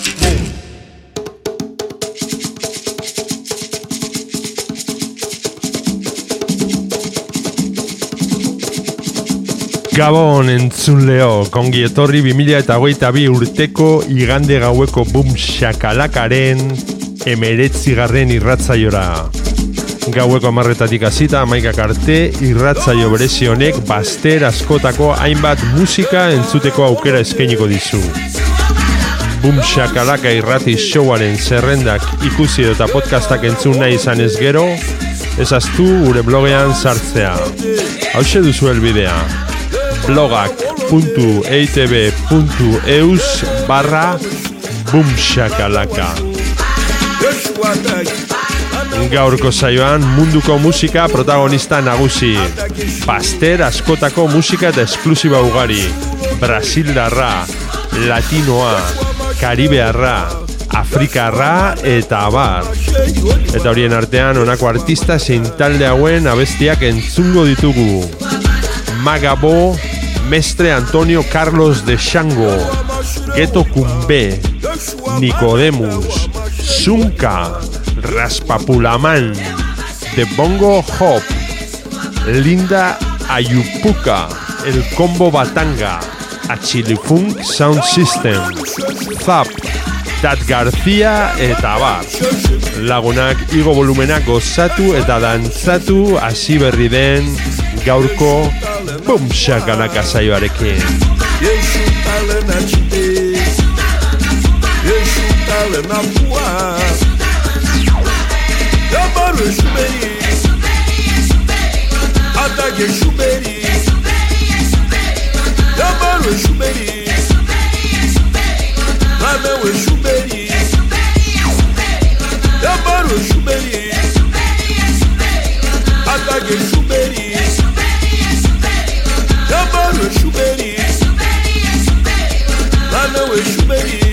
Gabon entzun leo, kongi etorri 2000 eta hogeita bi urteko igande gaueko bum shakalakaren emeretzigarren irratzaiora. Gaueko amarretatik hasita amaikak arte irratzaio berezi honek baster askotako hainbat musika entzuteko aukera eskainiko dizu. Bum shakalaka irrati showaren zerrendak ikusi eta podcastak entzun nahi izan ez gero, ezaztu gure blogean sartzea. Hau duzu helbidea blogak.eitb.eus barra bumshakalaka Gaurko saioan munduko musika protagonista nagusi Paster askotako musika eta esklusiba ugari Brasildarra, Latinoa, Karibearra, Afrikarra eta abar. Eta horien artean honako artista zein talde hauen abestiak entzungo ditugu. Magabo, Mestre Antonio Carlos de Shango, Geto Cumbe, Nicodemus, Zunka, Raspapulaman, The Bongo Hop, Linda Ayupuka, El Combo Batanga, Achilifunk Sound System, Zap, Dat García eta Abar. Lagunak igo volumenak gozatu eta dantzatu hasi Boom shakalaka saioarekin. Yeixu talana tite, yeixu talana pua, yabaru yeixu beri, atag yeixu beri, yabaru yeixu beri, rameu yeixu beri, yabaru yeixu beri, atag yeixu beri, Dabaro Exuberi. É Exuberi, é Exuberi. É Lá não Exuberi.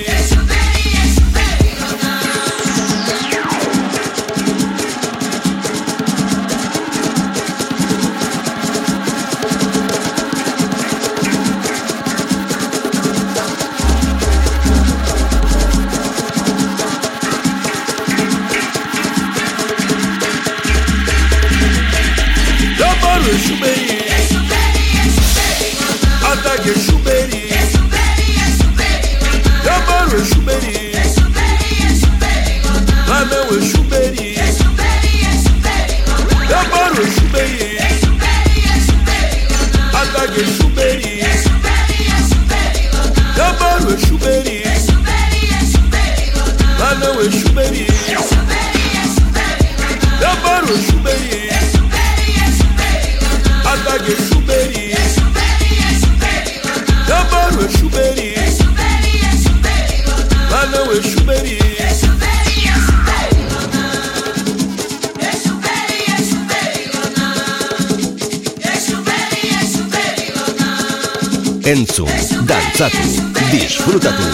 like Exuberi. Exuberi, Exuberi, Eu moro Exuberi. Lá meu é Exuberi. Entzun, dantzatu, disfrutatu.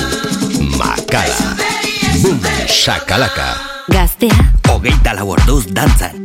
Makala. Bum, shakalaka. Gaztea. Hogeita lau orduz dantzan.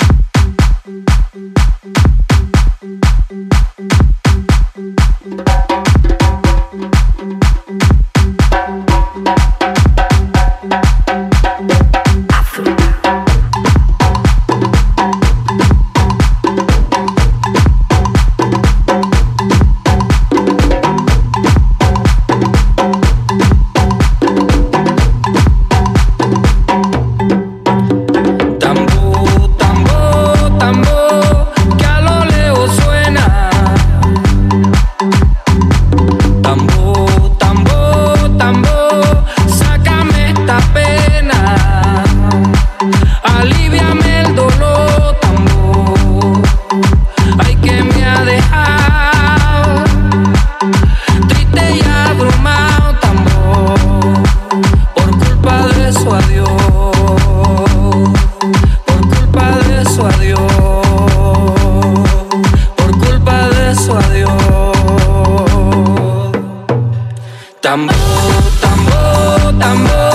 Tambor, tambor, tambor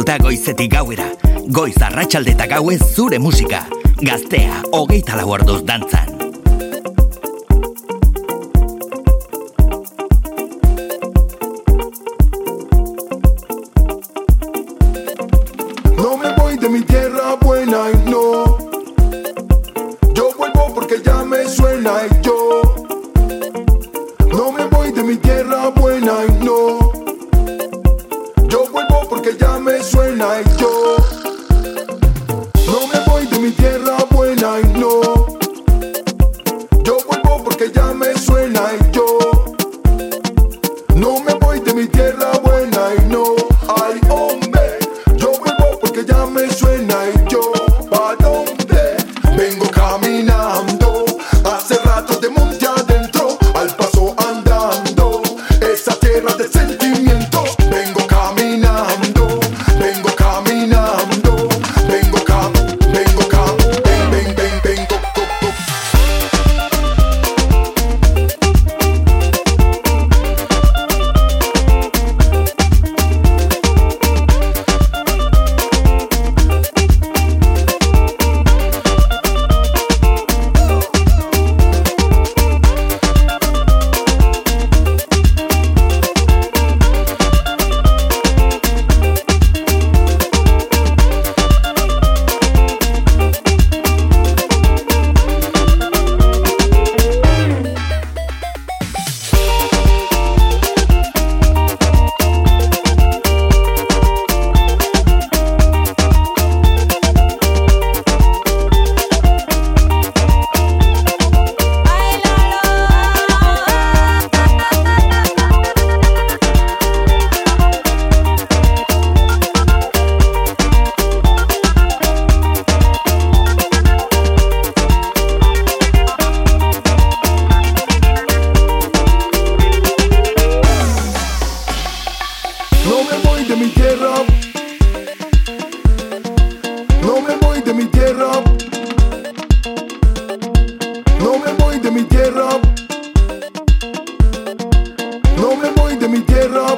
piztuta goizetik gauera. Goiz arratsalde eta gauez zure musika. Gaztea, hogeita lau orduz dantzan. me voy de mi tierra.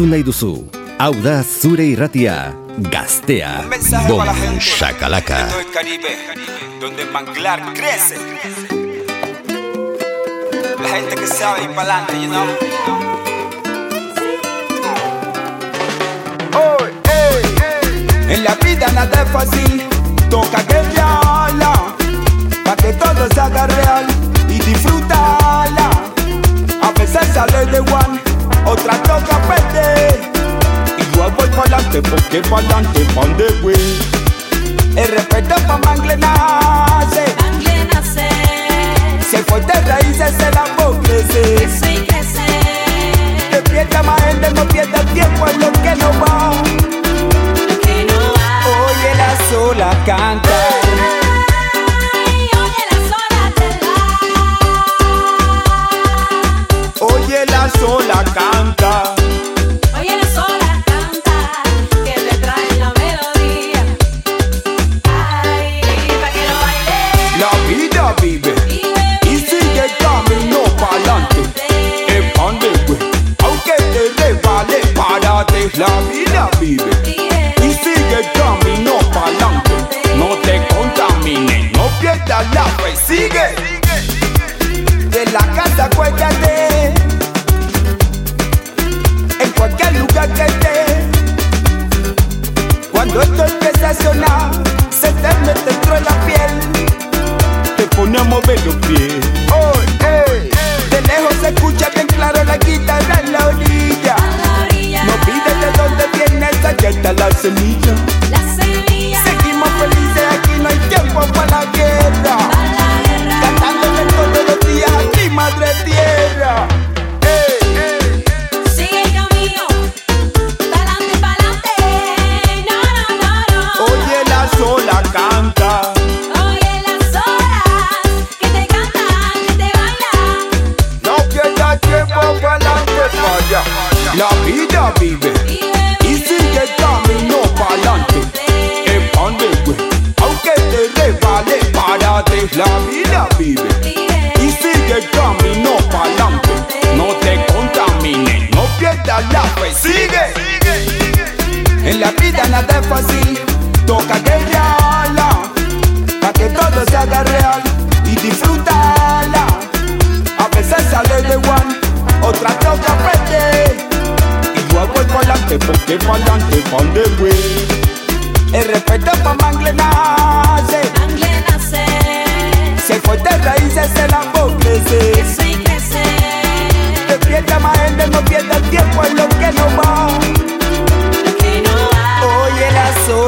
entzun nahi duzu. Hau da zure irratia, gaztea, bom, shakalaka. Caribe, donde el manglar crece. La gente que sabe ir pa'lante, you know? En la vida nada es fácil, toca que viala, pa' que todo se haga real y disfrutala. A veces sale de one, otra toca pa'lante, porque pa'lante van de güey. El respeto pa' mangle nace. Mangle nace. Si hay fuertes raíces, el amor crece. Crece y crece. Que pierda más gente, no pierda tiempo en lo que no va. Lo que no va. Oye, la sola canta. Oye, la sola te va. Oye, la sola canta. Love.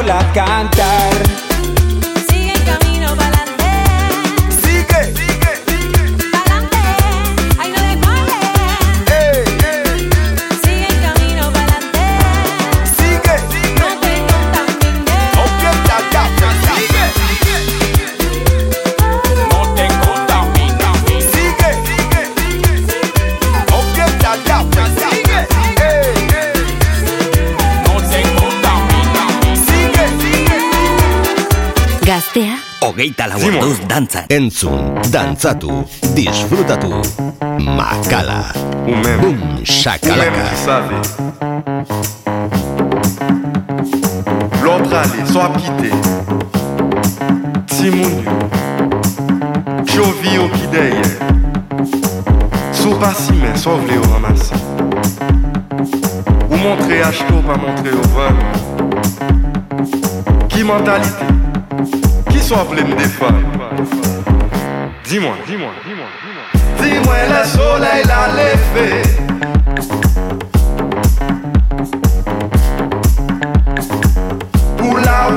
sola cantar. hogeita lau orduz dantzan. Entzun, dantzatu, disfrutatu, makala. Umen. Bum, shakalaka. L'autre allée, sois pité. Timounu. Chovi au kideye. Sopa simen, sauve les ramasses. Ou montrer acheter ou pas montrer au vol. Qui mentalité? Qui sont me défendre Dis-moi, dis-moi, dis-moi, dis-moi. Dis-moi, le soleil l'a levé. Pour la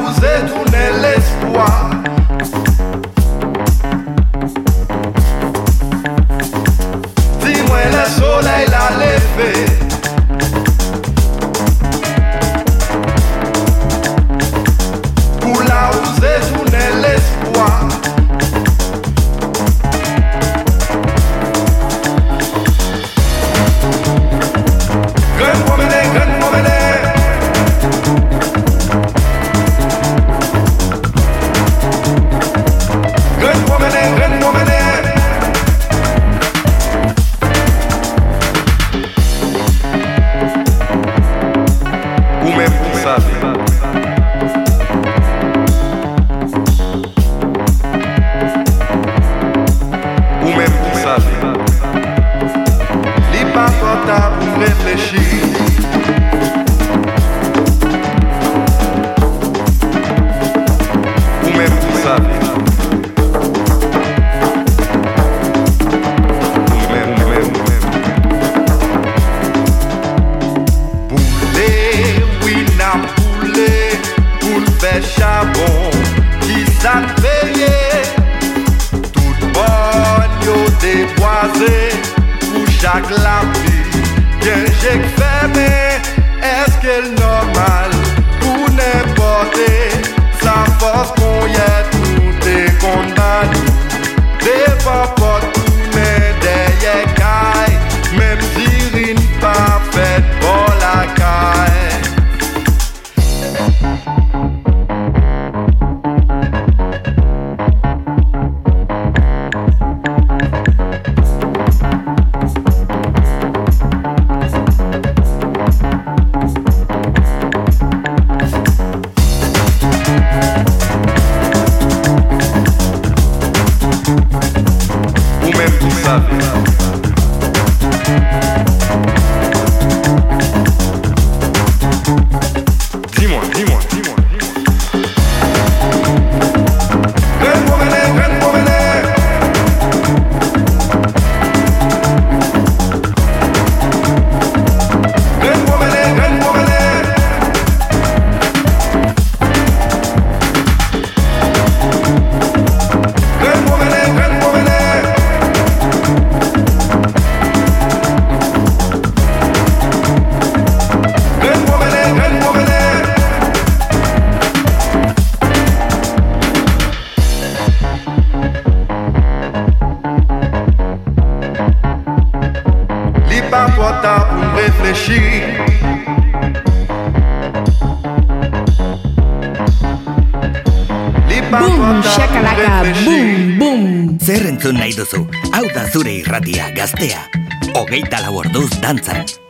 alduzu, hau da zure irratia gaztea. Hogeita lau orduz dantzan.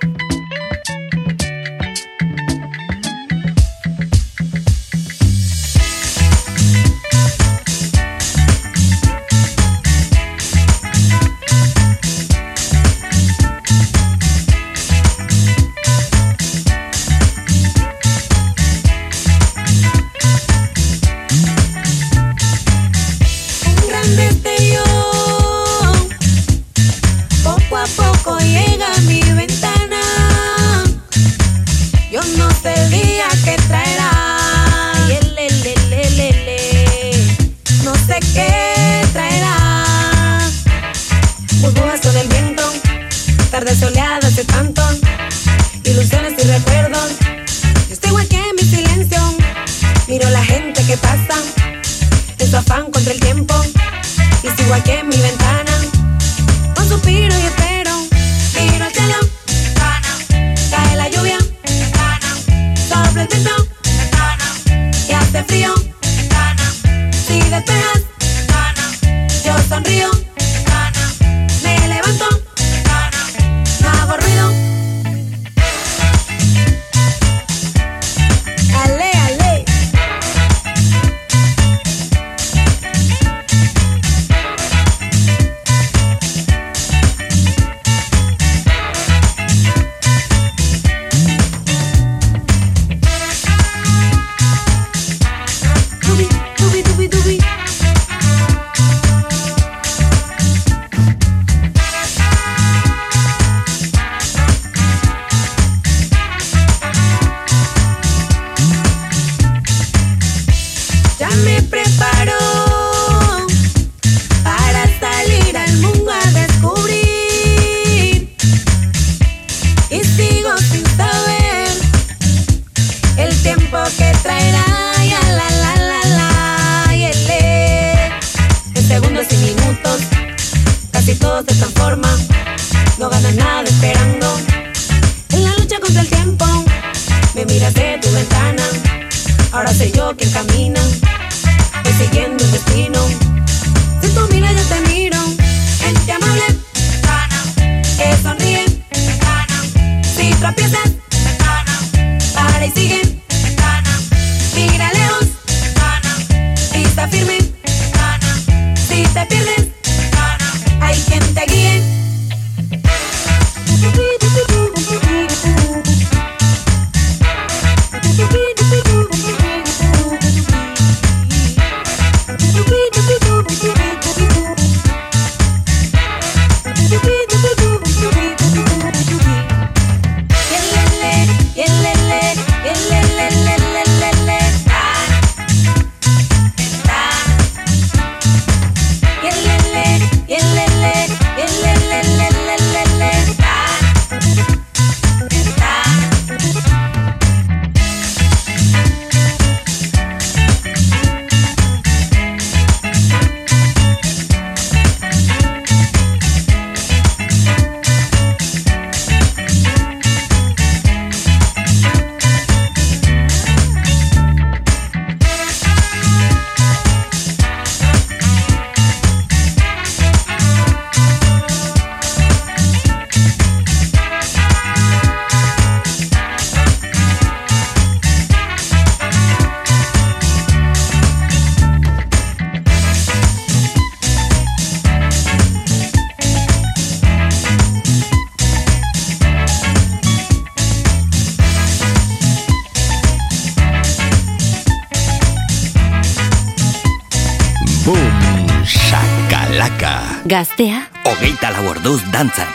Gaztea. Hogeita lau orduz dantzan.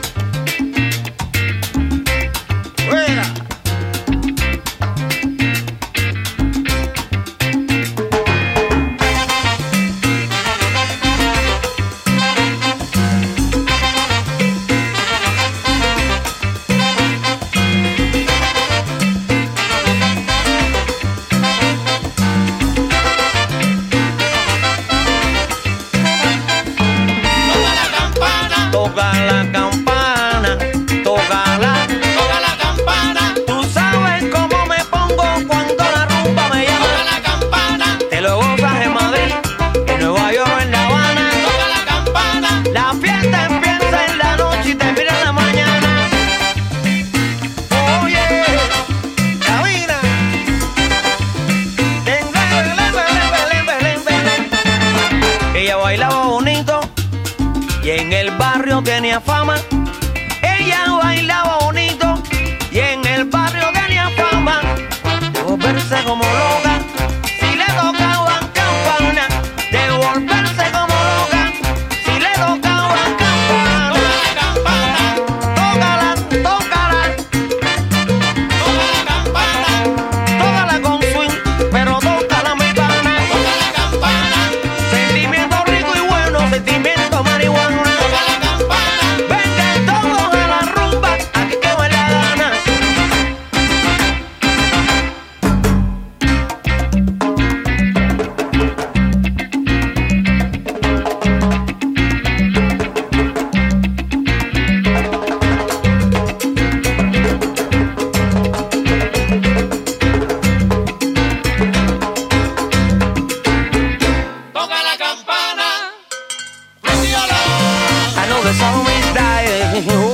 was always dying.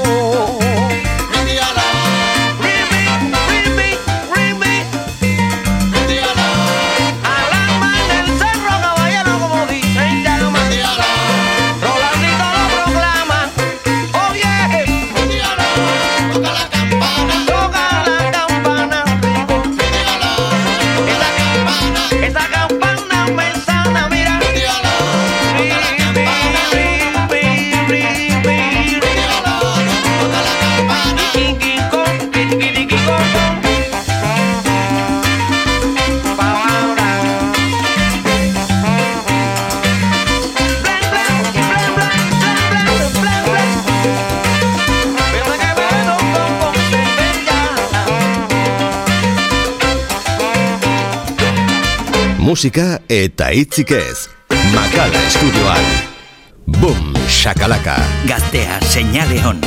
musika eta hitzik ez. Makala estudioan. Boom, shakalaka. Gaztea, señale hon.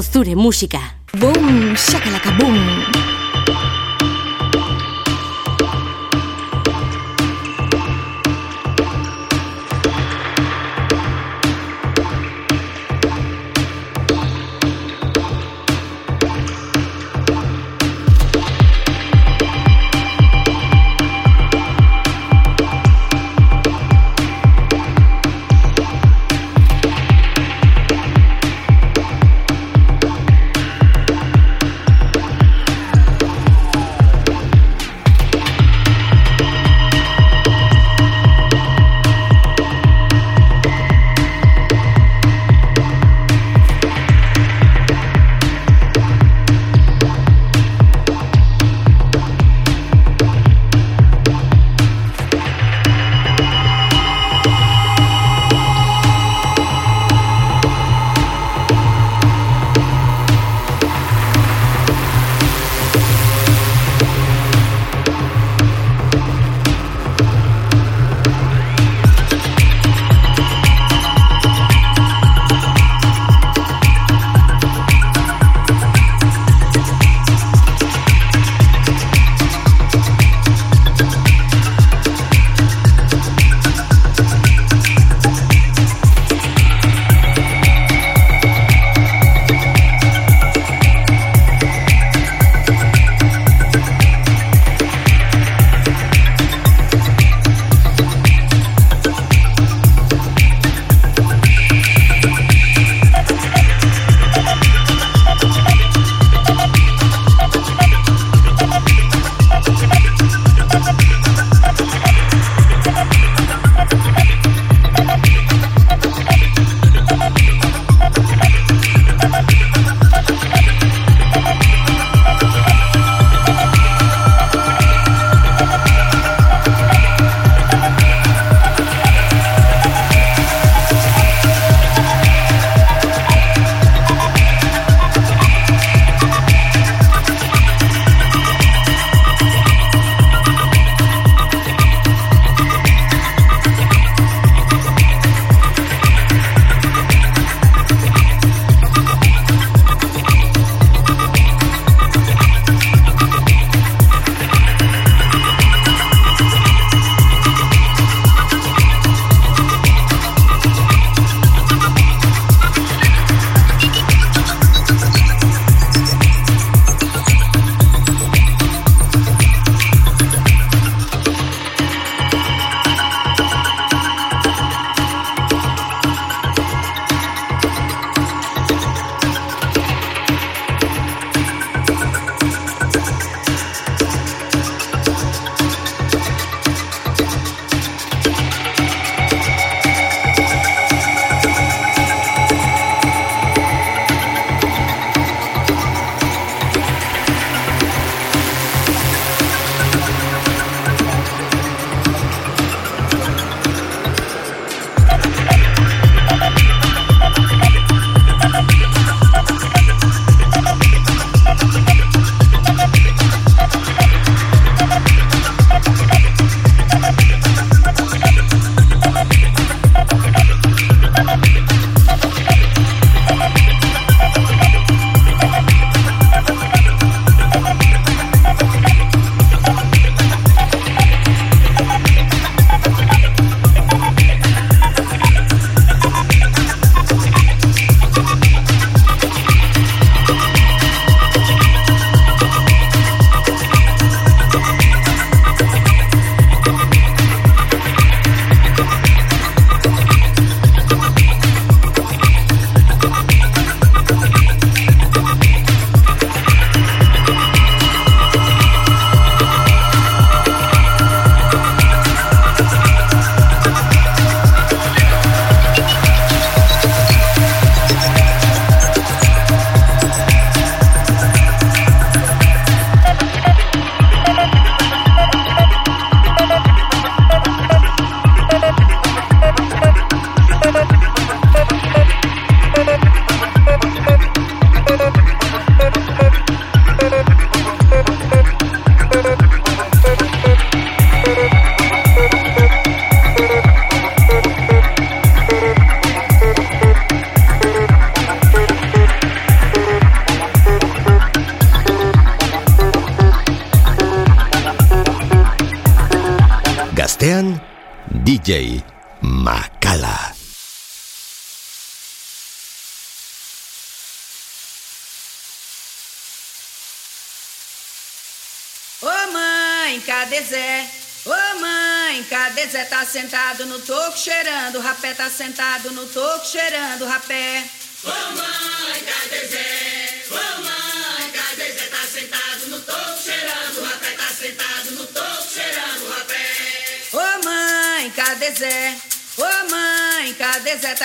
Zure musika. Boom, shakalaka boom.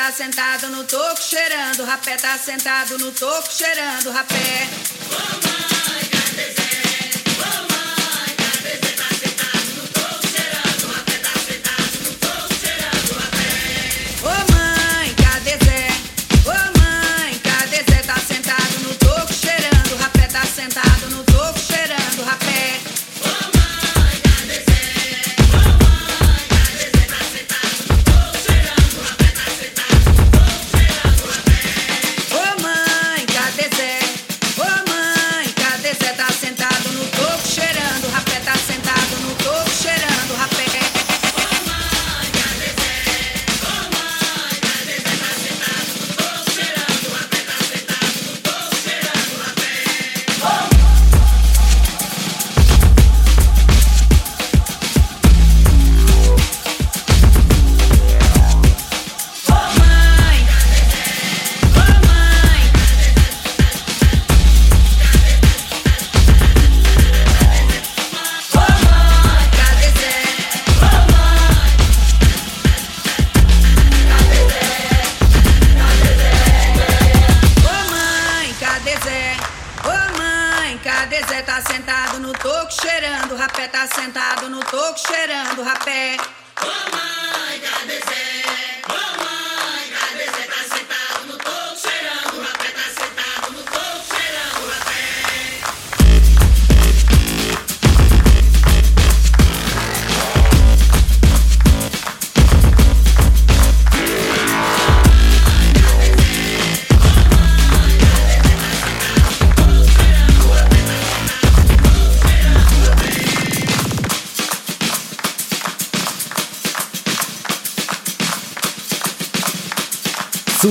Tá sentado no toco cheirando, rapé tá sentado no toco cheirando, rapé. Vamos!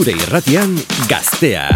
Gure irratian gaztea.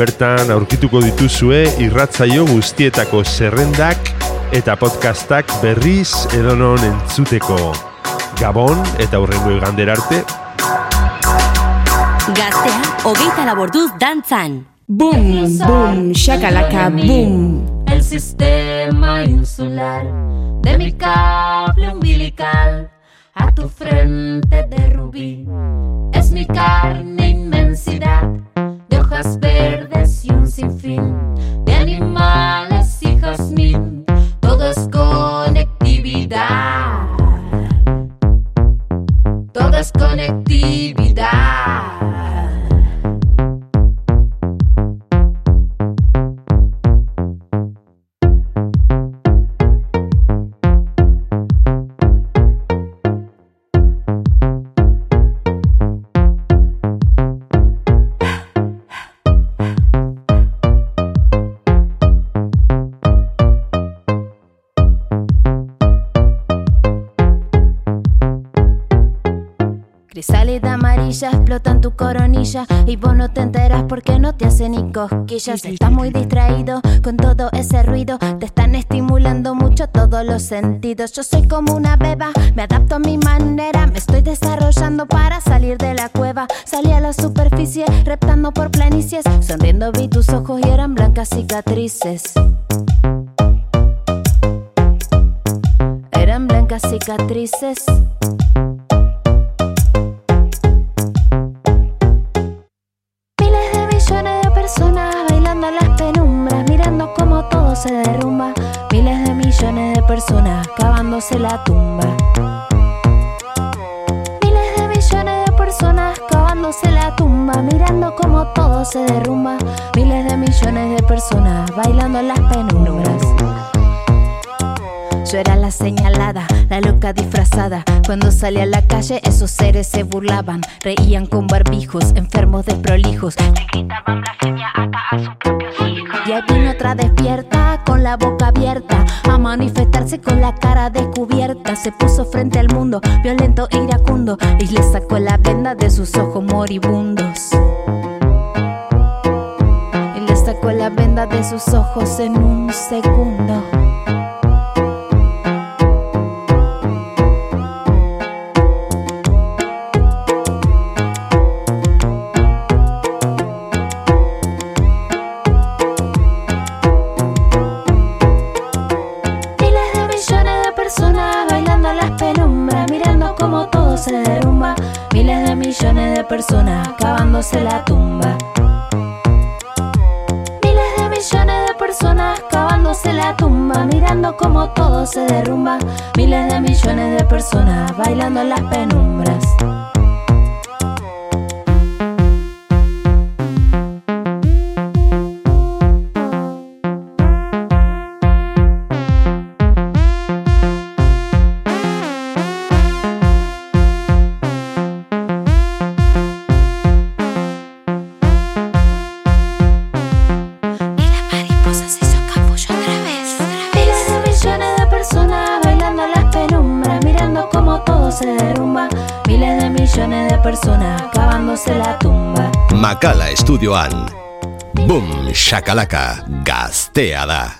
Bertan aurkituko dituzue irratzaio guztietako zerrendak eta podcastak berriz edonon entzuteko. Gabon eta hurrengo igandera arte. Gaztea, hogeita laborduz dantzan. Boom, boom, shakalaka, boom. El sistema insular de mi cable umbilical a tu frente de rubí es mi carne inmensidad de hojas verdes y un sinfín de animales y jazmín. Todo es conectividad. Todo es conectividad. Crisálida amarilla explota en tu coronilla y vos no te enteras porque no te hace ni cosquillas. Estás muy distraído con todo ese ruido, te están estimulando mucho todos los sentidos. Yo soy como una beba, me adapto a mi manera, me estoy desarrollando para salir de la cueva. Salí a la superficie, reptando por planicies, sonriendo vi tus ojos y eran blancas cicatrices. Eran blancas cicatrices. Se derrumba. Miles de millones de personas cavándose la tumba. Miles de millones de personas cavándose la tumba, mirando cómo todo se derrumba. Miles de millones de personas bailando en las penumbras. Yo era la señalada, la loca disfrazada. Cuando salí a la calle, esos seres se burlaban. Reían con barbijos, enfermos desprolijos. Le gritaban blasfemia hasta a sus propios hijos. Y ahí vino otra despierta, con la boca abierta, a manifestarse con la cara descubierta. Se puso frente al mundo, violento e iracundo, y le sacó la venda de sus ojos moribundos. Y le sacó la venda de sus ojos en un segundo. La tumba. Miles de millones de personas cavándose la tumba, mirando cómo todo se derrumba. Miles de millones de personas bailando en las penumbras. Estudioan. Boom, shakalaka, gaztea da.